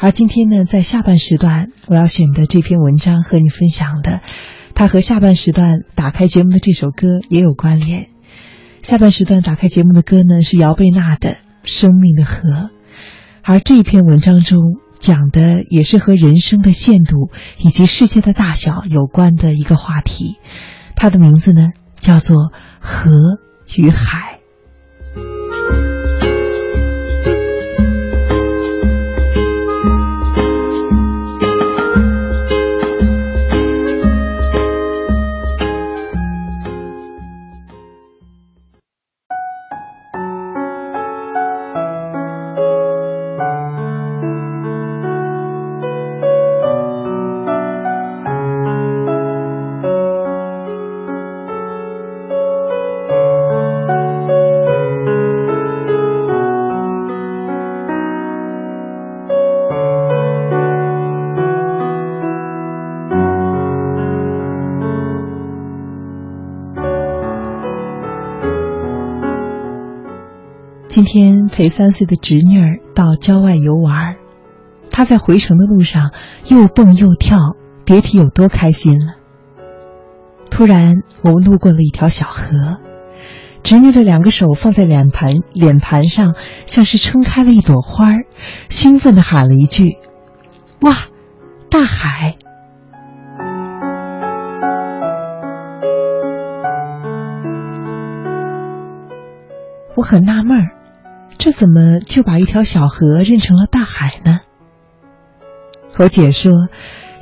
而今天呢，在下半时段我要选的这篇文章和你分享的，它和下半时段打开节目的这首歌也有关联。下半时段打开节目的歌呢是姚贝娜的《生命的河》，而这篇文章中讲的也是和人生的限度以及世界的大小有关的一个话题，它的名字呢叫做《河与海》。天陪三岁的侄女儿到郊外游玩，她在回程的路上又蹦又跳，别提有多开心了。突然，我们路过了一条小河，侄女的两个手放在脸盘脸盘上，像是撑开了一朵花，兴奋地喊了一句：“哇，大海！”我很纳闷儿。这怎么就把一条小河认成了大海呢？我姐说，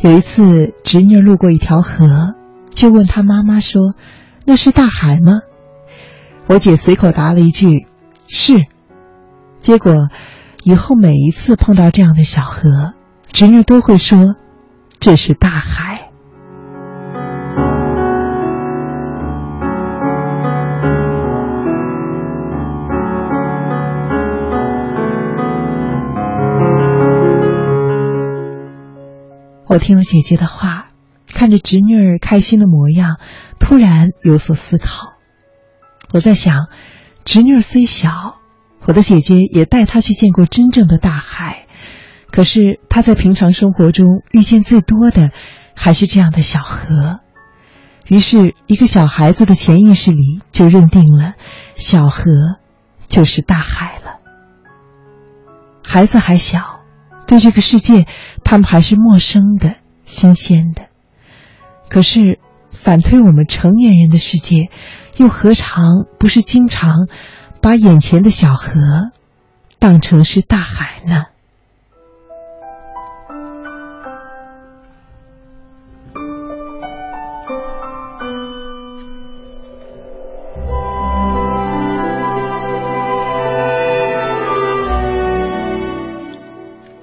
有一次侄女路过一条河，就问她妈妈说：“那是大海吗？”我姐随口答了一句：“是。”结果以后每一次碰到这样的小河，侄女都会说：“这是大海。”我听了姐姐的话，看着侄女儿开心的模样，突然有所思考。我在想，侄女儿虽小，我的姐姐也带她去见过真正的大海，可是她在平常生活中遇见最多的还是这样的小河。于是，一个小孩子的潜意识里就认定了小河就是大海了。孩子还小，对这个世界。他们还是陌生的、新鲜的，可是反推我们成年人的世界，又何尝不是经常把眼前的小河当成是大海呢？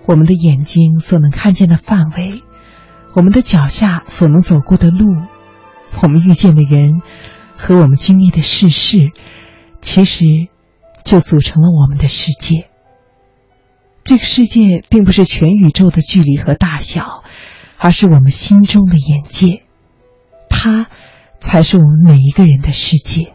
我们的眼睛所能看见的范围，我们的脚下所能走过的路，我们遇见的人和我们经历的世事，其实就组成了我们的世界。这个世界并不是全宇宙的距离和大小，而是我们心中的眼界，它才是我们每一个人的世界。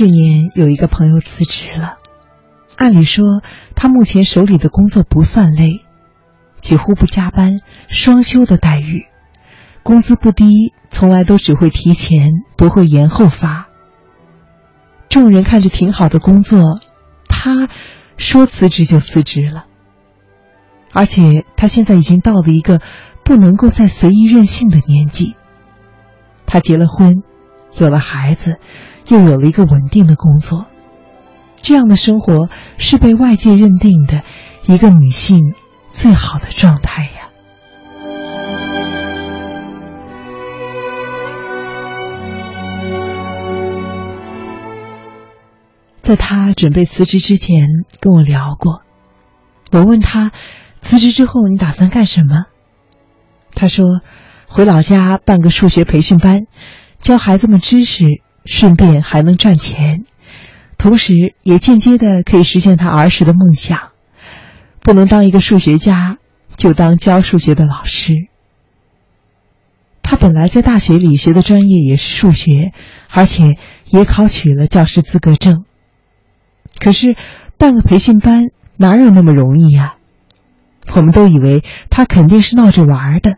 去年有一个朋友辞职了，按理说他目前手里的工作不算累，几乎不加班，双休的待遇，工资不低，从来都只会提前，不会延后发。众人看着挺好的工作，他说辞职就辞职了，而且他现在已经到了一个不能够再随意任性的年纪，他结了婚，有了孩子。又有了一个稳定的工作，这样的生活是被外界认定的一个女性最好的状态呀。在他准备辞职之前，跟我聊过。我问他，辞职之后你打算干什么？他说，回老家办个数学培训班。教孩子们知识，顺便还能赚钱，同时也间接的可以实现他儿时的梦想。不能当一个数学家，就当教数学的老师。他本来在大学里学的专业也是数学，而且也考取了教师资格证。可是办个培训班哪有那么容易呀？我们都以为他肯定是闹着玩的，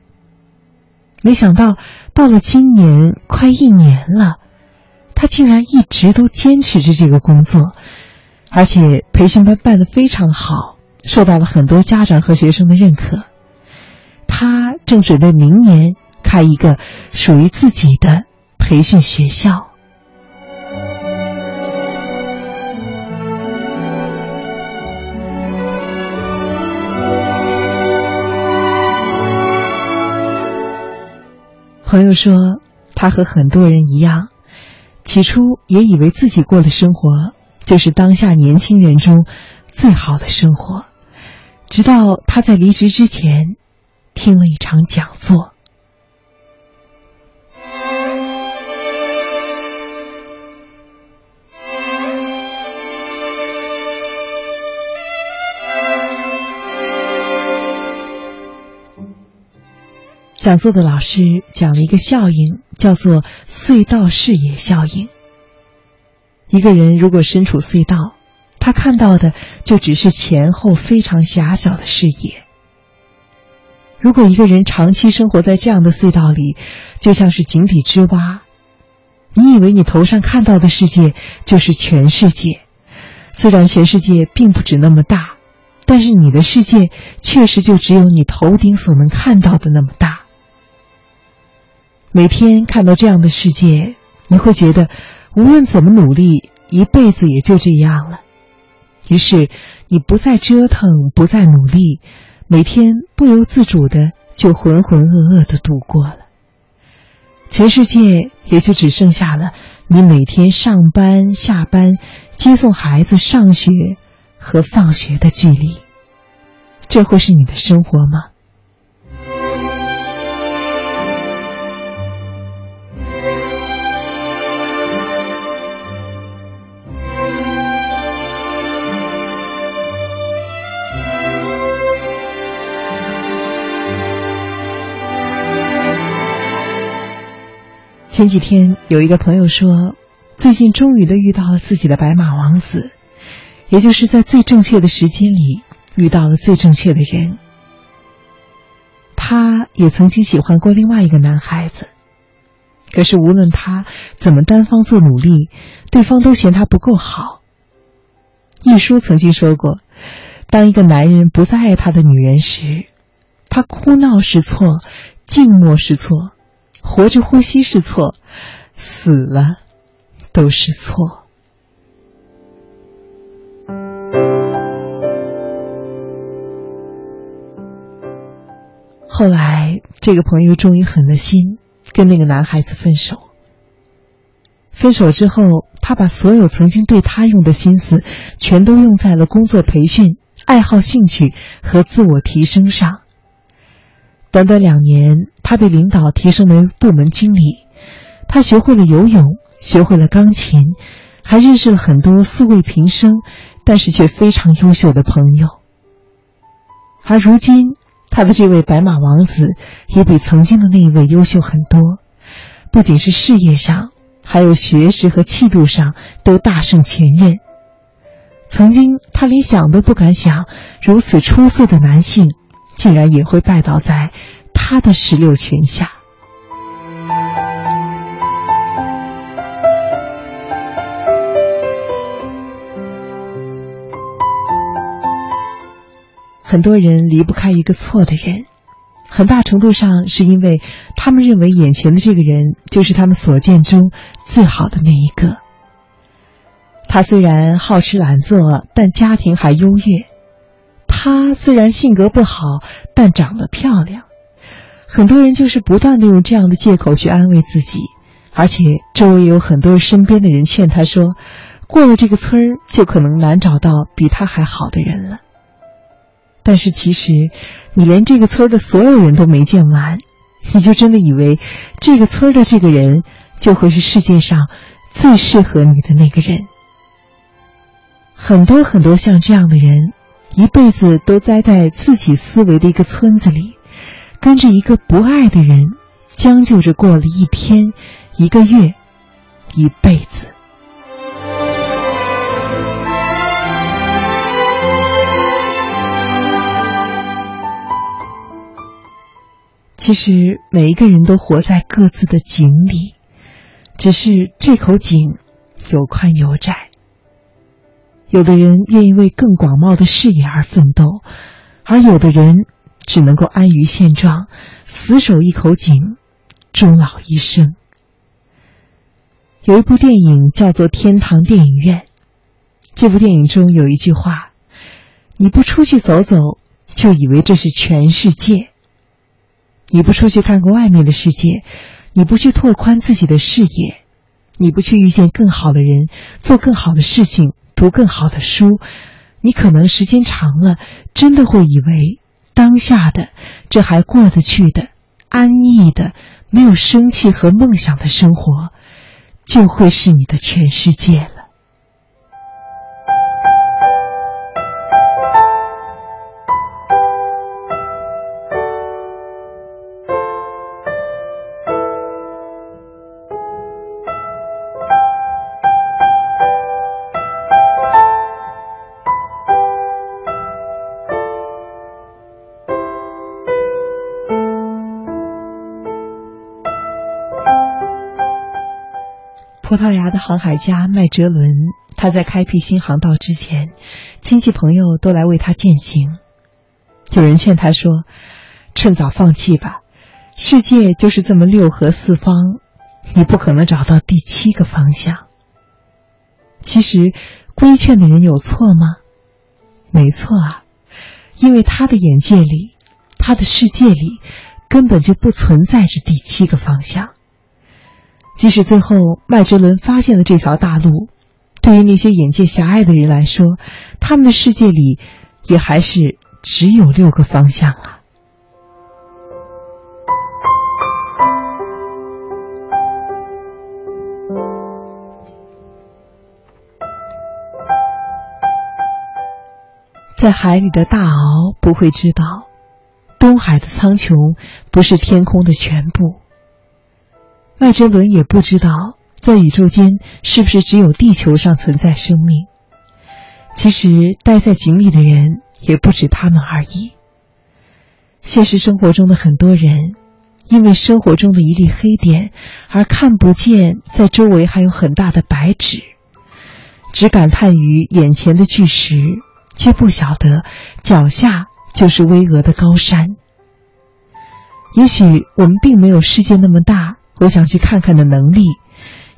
没想到到了今年快一年了，他竟然一直都坚持着这个工作，而且培训班办得非常好，受到了很多家长和学生的认可。他正准备明年开一个属于自己的培训学校。朋友说，他和很多人一样，起初也以为自己过的生活就是当下年轻人中最好的生活，直到他在离职之前听了一场讲座。讲座的老师讲了一个效应，叫做“隧道视野效应”。一个人如果身处隧道，他看到的就只是前后非常狭小的视野。如果一个人长期生活在这样的隧道里，就像是井底之蛙。你以为你头上看到的世界就是全世界，虽然全世界并不止那么大，但是你的世界确实就只有你头顶所能看到的那么大。每天看到这样的世界，你会觉得无论怎么努力，一辈子也就这样了。于是，你不再折腾，不再努力，每天不由自主的就浑浑噩噩的度过了。全世界也就只剩下了你每天上班、下班、接送孩子上学和放学的距离。这会是你的生活吗？前几天有一个朋友说，最近终于的遇到了自己的白马王子，也就是在最正确的时间里遇到了最正确的人。他也曾经喜欢过另外一个男孩子，可是无论他怎么单方做努力，对方都嫌他不够好。一书曾经说过，当一个男人不再爱他的女人时，他哭闹是错，静默是错。活着呼吸是错，死了都是错。后来，这个朋友终于狠了心，跟那个男孩子分手。分手之后，他把所有曾经对他用的心思，全都用在了工作培训、爱好、兴趣和自我提升上。短短两年，他被领导提升为部门经理。他学会了游泳，学会了钢琴，还认识了很多素未平生，但是却非常优秀的朋友。而如今，他的这位白马王子也比曾经的那一位优秀很多，不仅是事业上，还有学识和气度上都大胜前任。曾经，他连想都不敢想，如此出色的男性。竟然也会拜倒在他的石榴裙下。很多人离不开一个错的人，很大程度上是因为他们认为眼前的这个人就是他们所见中最好的那一个。他虽然好吃懒做，但家庭还优越。他虽然性格不好，但长得漂亮。很多人就是不断的用这样的借口去安慰自己，而且周围有很多身边的人劝他说：“过了这个村儿，就可能难找到比他还好的人了。”但是其实，你连这个村的所有人都没见完，你就真的以为这个村的这个人就会是世界上最适合你的那个人。很多很多像这样的人，一辈子都栽在自己思维的一个村子里，跟着一个不爱的人，将就着过了一天、一个月、一辈子。其实每一个人都活在各自的井里，只是这口井有宽有窄。有的人愿意为更广袤的视野而奋斗，而有的人只能够安于现状，死守一口井，终老一生。有一部电影叫做《天堂电影院》，这部电影中有一句话：“你不出去走走，就以为这是全世界。”你不出去看看外面的世界，你不去拓宽自己的视野，你不去遇见更好的人，做更好的事情，读更好的书，你可能时间长了，真的会以为当下的这还过得去的、安逸的、没有生气和梦想的生活，就会是你的全世界了。葡萄牙的航海家麦哲伦，他在开辟新航道之前，亲戚朋友都来为他践行。有人劝他说：“趁早放弃吧，世界就是这么六合四方，你不可能找到第七个方向。”其实，规劝的人有错吗？没错啊，因为他的眼界里，他的世界里，根本就不存在着第七个方向。即使最后麦哲伦发现了这条大路，对于那些眼界狭隘的人来说，他们的世界里也还是只有六个方向啊。在海里的大鳌不会知道，东海的苍穹不是天空的全部。麦哲伦也不知道，在宇宙间是不是只有地球上存在生命。其实，待在井里的人也不止他们而已。现实生活中的很多人，因为生活中的一粒黑点，而看不见在周围还有很大的白纸，只感叹于眼前的巨石，却不晓得脚下就是巍峨的高山。也许我们并没有世界那么大。我想去看看的能力，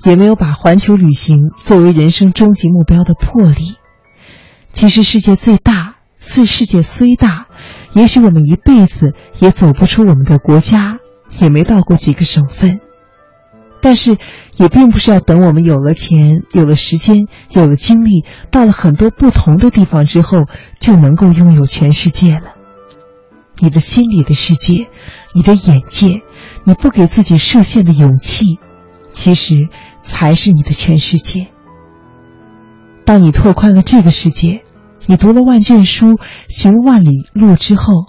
也没有把环球旅行作为人生终极目标的魄力。其实世界最大，自世界虽大，也许我们一辈子也走不出我们的国家，也没到过几个省份。但是，也并不是要等我们有了钱、有了时间、有了精力，到了很多不同的地方之后，就能够拥有全世界了。你的心里的世界，你的眼界。你不给自己设限的勇气，其实才是你的全世界。当你拓宽了这个世界，你读了万卷书，行了万里路之后，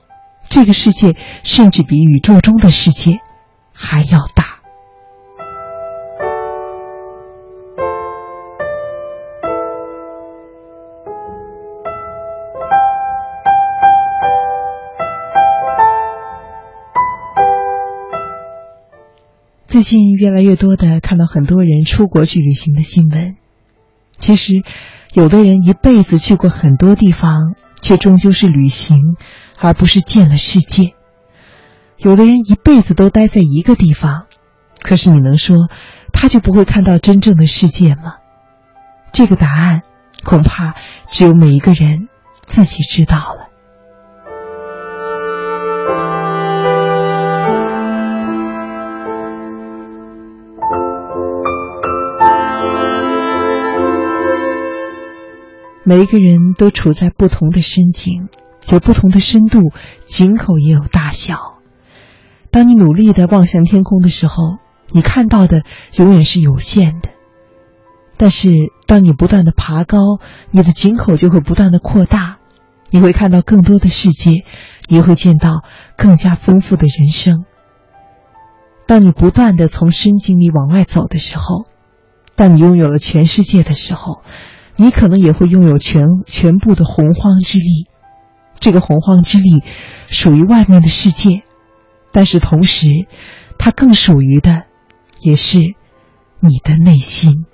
这个世界甚至比宇宙中的世界还要大。近越来越多的看到很多人出国去旅行的新闻。其实，有的人一辈子去过很多地方，却终究是旅行，而不是见了世界。有的人一辈子都待在一个地方，可是你能说他就不会看到真正的世界吗？这个答案，恐怕只有每一个人自己知道了。每一个人都处在不同的深井，有不同的深度，井口也有大小。当你努力的望向天空的时候，你看到的永远是有限的。但是，当你不断的爬高，你的井口就会不断的扩大，你会看到更多的世界，你会见到更加丰富的人生。当你不断的从深井里往外走的时候，当你拥有了全世界的时候，你可能也会拥有全全部的洪荒之力。这个洪荒之力属于外面的世界，但是同时，它更属于的也是你的内心。